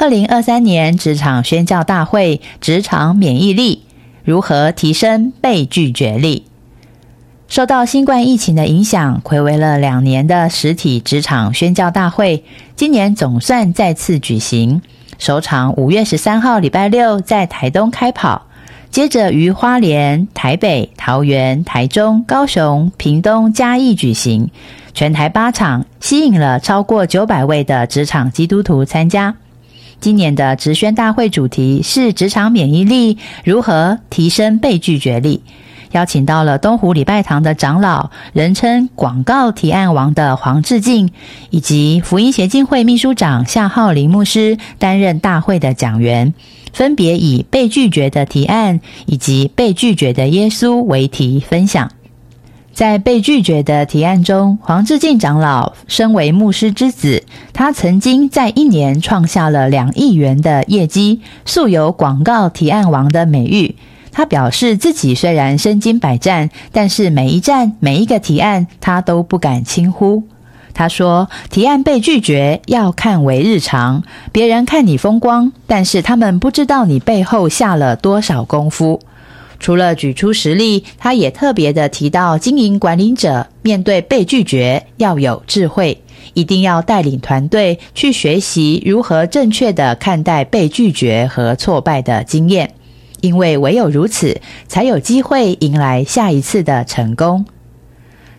二零二三年职场宣教大会：职场免疫力如何提升被拒绝力？受到新冠疫情的影响，暌违了两年的实体职场宣教大会，今年总算再次举行。首场五月十三号礼拜六在台东开跑，接着于花莲、台北、桃园、台中、高雄、屏东、嘉义举行，全台八场，吸引了超过九百位的职场基督徒参加。今年的职宣大会主题是职场免疫力如何提升被拒绝力，邀请到了东湖礼拜堂的长老，人称广告提案王的黄志敬，以及福音协进会秘书长夏浩林牧师担任大会的讲员，分别以被拒绝的提案以及被拒绝的耶稣为题分享。在被拒绝的提案中，黄志敬长老身为牧师之子，他曾经在一年创下了两亿元的业绩，素有“广告提案王”的美誉。他表示自己虽然身经百战，但是每一站、每一个提案，他都不敢轻忽。他说：“提案被拒绝要看为日常，别人看你风光，但是他们不知道你背后下了多少功夫。”除了举出实例，他也特别的提到，经营管理者面对被拒绝要有智慧，一定要带领团队去学习如何正确的看待被拒绝和挫败的经验，因为唯有如此，才有机会迎来下一次的成功。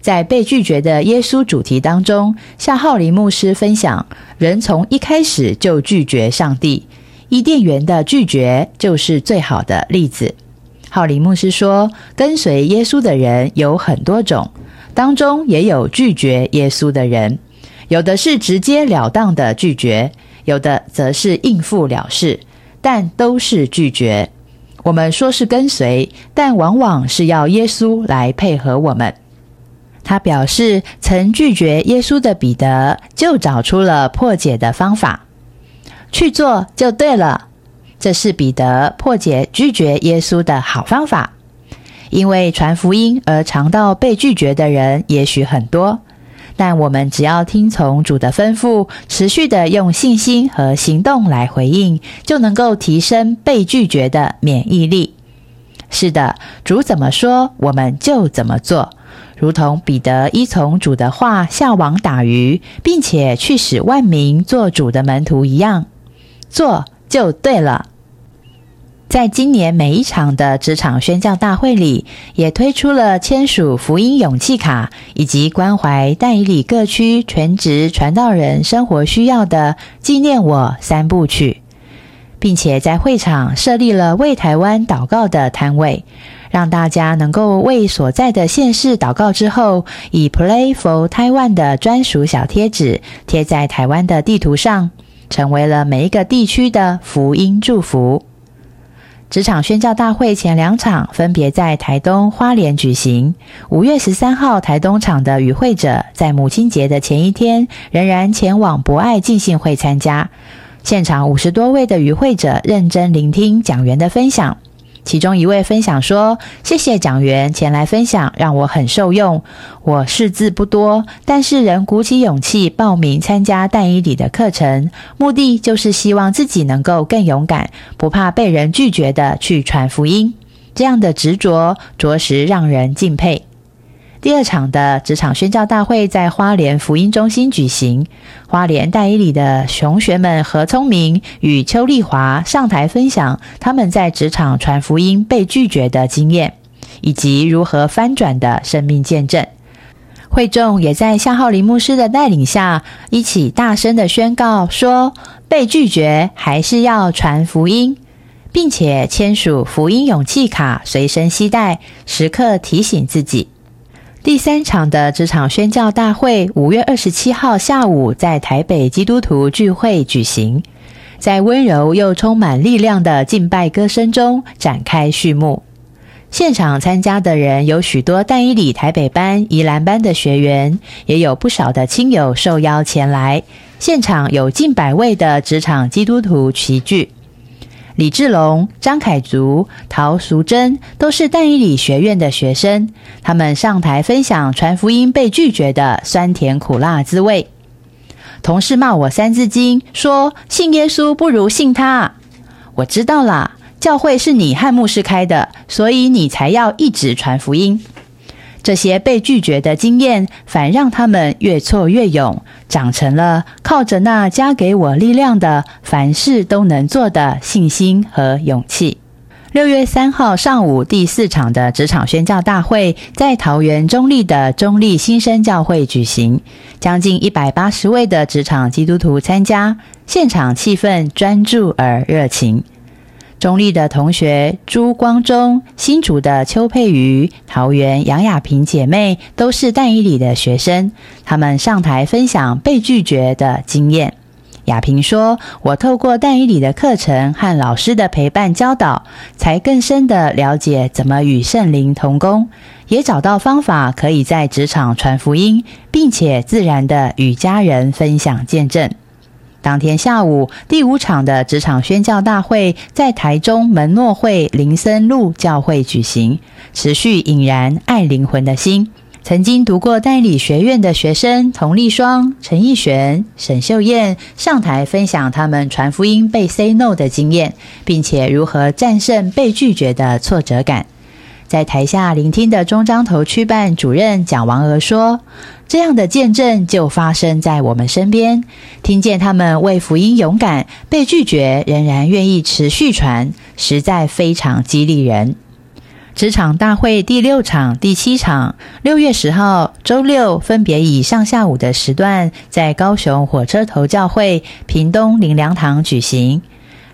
在被拒绝的耶稣主题当中，夏浩林牧师分享，人从一开始就拒绝上帝，伊甸园的拒绝就是最好的例子。浩里牧师说：“跟随耶稣的人有很多种，当中也有拒绝耶稣的人，有的是直截了当的拒绝，有的则是应付了事，但都是拒绝。我们说是跟随，但往往是要耶稣来配合我们。”他表示，曾拒绝耶稣的彼得就找出了破解的方法，去做就对了。这是彼得破解拒绝耶稣的好方法，因为传福音而尝到被拒绝的人也许很多，但我们只要听从主的吩咐，持续的用信心和行动来回应，就能够提升被拒绝的免疫力。是的，主怎么说，我们就怎么做，如同彼得依从主的话下网打鱼，并且去使万民做主的门徒一样，做。就对了，在今年每一场的职场宣教大会里，也推出了签署福音勇气卡，以及关怀代理各区全职传道人生活需要的纪念我三部曲，并且在会场设立了为台湾祷告的摊位，让大家能够为所在的县市祷告之后，以 Play for Taiwan 的专属小贴纸贴在台湾的地图上。成为了每一个地区的福音祝福。职场宣教大会前两场分别在台东花莲举行。五月十三号，台东场的与会者在母亲节的前一天，仍然前往博爱进信会参加。现场五十多位的与会者认真聆听讲员的分享。其中一位分享说：“谢谢讲员前来分享，让我很受用。我识字不多，但是仍鼓起勇气报名参加但伊里的课程，目的就是希望自己能够更勇敢，不怕被人拒绝的去传福音。这样的执着，着实让人敬佩。”第二场的职场宣教大会在花莲福音中心举行，花莲大一里的熊学们何聪明与邱丽华上台分享他们在职场传福音被拒绝的经验，以及如何翻转的生命见证。会众也在夏浩林牧师的带领下，一起大声的宣告说：被拒绝还是要传福音，并且签署福音勇气卡，随身携带，时刻提醒自己。第三场的职场宣教大会，五月二十七号下午在台北基督徒聚会举行。在温柔又充满力量的敬拜歌声中展开序幕。现场参加的人有许多淡伊里台北班、宜兰班的学员，也有不少的亲友受邀前来。现场有近百位的职场基督徒齐聚。李志龙、张凯竹、陶淑珍都是淡伊里学院的学生，他们上台分享传福音被拒绝的酸甜苦辣滋味。同事骂我《三字经》，说信耶稣不如信他。我知道啦。教会是你和牧师开的，所以你才要一直传福音。这些被拒绝的经验，反让他们越挫越勇，长成了靠着那加给我力量的，凡事都能做的信心和勇气。六月三号上午第四场的职场宣教大会，在桃园中立的中立新生教会举行，将近一百八十位的职场基督徒参加，现场气氛专注而热情。中立的同学朱光忠、新竹的邱佩瑜、桃园杨雅萍姐妹都是淡伊里的学生，他们上台分享被拒绝的经验。雅萍说：“我透过淡伊里的课程和老师的陪伴教导，才更深的了解怎么与圣灵同工，也找到方法可以在职场传福音，并且自然的与家人分享见证。”当天下午，第五场的职场宣教大会在台中门诺会林森路教会举行，持续引燃爱灵魂的心。曾经读过代理学院的学生童丽双、陈奕璇、沈秀燕上台分享他们传福音被 say no 的经验，并且如何战胜被拒绝的挫折感。在台下聆听的中彰头区办主任蒋王娥说：“这样的见证就发生在我们身边，听见他们为福音勇敢，被拒绝仍然愿意持续传，实在非常激励人。”职场大会第六场、第七场，六月十号周六分别以上下午的时段，在高雄火车头教会、屏东林良堂举行。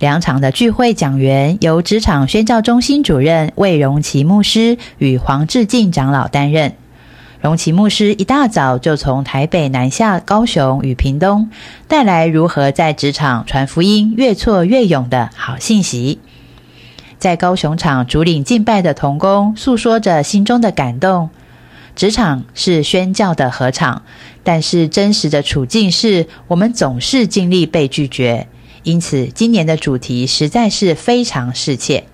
两场的聚会讲员由职场宣教中心主任魏荣奇牧师与黄志敬长老担任。荣奇牧师一大早就从台北南下高雄与屏东，带来如何在职场传福音越挫越勇的好信息。在高雄场主领敬拜的童工诉说着心中的感动。职场是宣教的合场，但是真实的处境是我们总是经历被拒绝。因此，今年的主题实在是非常适切。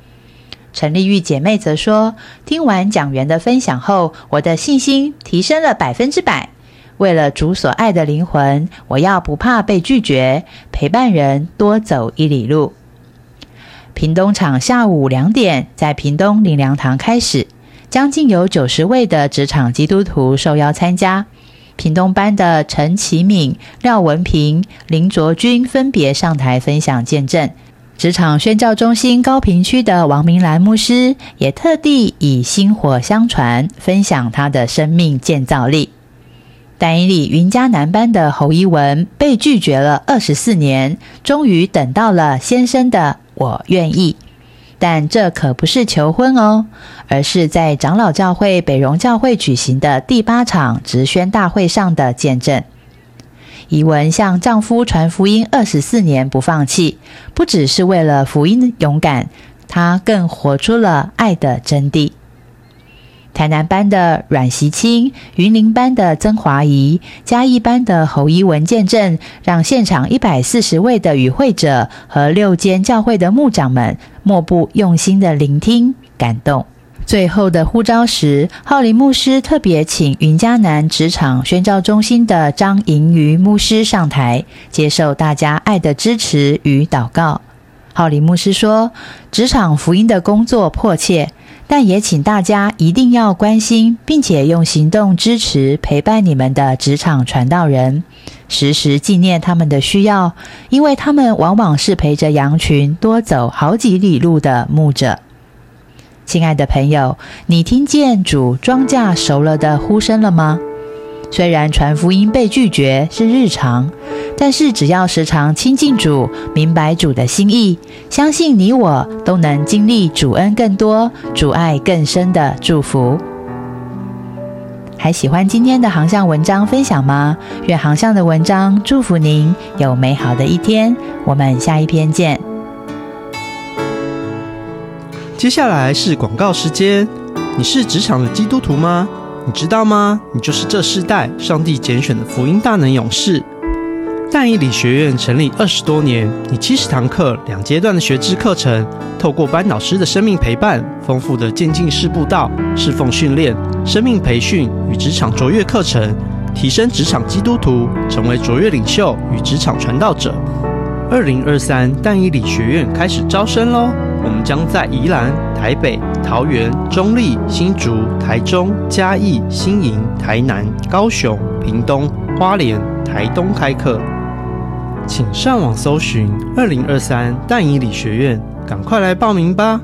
陈丽玉姐妹则说：“听完讲员的分享后，我的信心提升了百分之百。为了主所爱的灵魂，我要不怕被拒绝，陪伴人多走一里路。”屏东场下午两点在屏东林良堂开始，将近有九十位的职场基督徒受邀参加。屏东班的陈启敏、廖文平、林卓君分别上台分享见证。职场宣教中心高平区的王明兰牧师也特地以薪火相传，分享他的生命建造力。但以里云嘉南班的侯一文被拒绝了二十四年，终于等到了先生的“我愿意”。但这可不是求婚哦，而是在长老教会北荣教会举行的第八场直宣大会上的见证。怡文向丈夫传福音二十四年不放弃，不只是为了福音勇敢，她更活出了爱的真谛。台南班的阮习清、云林班的曾华仪、嘉义班的侯一文见证，让现场一百四十位的与会者和六间教会的牧长们莫不用心的聆听、感动。最后的呼召时，浩林牧师特别请云嘉南职场宣教中心的张盈余牧师上台，接受大家爱的支持与祷告。浩林牧师说：“职场福音的工作迫切。”但也请大家一定要关心，并且用行动支持陪伴你们的职场传道人，时时纪念他们的需要，因为他们往往是陪着羊群多走好几里路的牧者。亲爱的朋友，你听见主庄稼熟了的呼声了吗？虽然传福音被拒绝是日常。但是，只要时常亲近主，明白主的心意，相信你我都能经历主恩更多、主爱更深的祝福。还喜欢今天的航向文章分享吗？愿航向的文章祝福您有美好的一天。我们下一篇见。接下来是广告时间。你是职场的基督徒吗？你知道吗？你就是这世代上帝拣选的福音大能勇士。但以理学院成立二十多年，以七十堂课、两阶段的学制课程，透过班导师的生命陪伴、丰富的渐进式步道、侍奉训练、生命培训与职场卓越课程，提升职场基督徒，成为卓越领袖与职场传道者。二零二三但以理学院开始招生喽！我们将在宜兰、台北、桃园、中立、新竹、台中、嘉义、新营、台南、高雄、屏东、花莲、台东开课，请上网搜寻二零二三淡宜理学院，赶快来报名吧！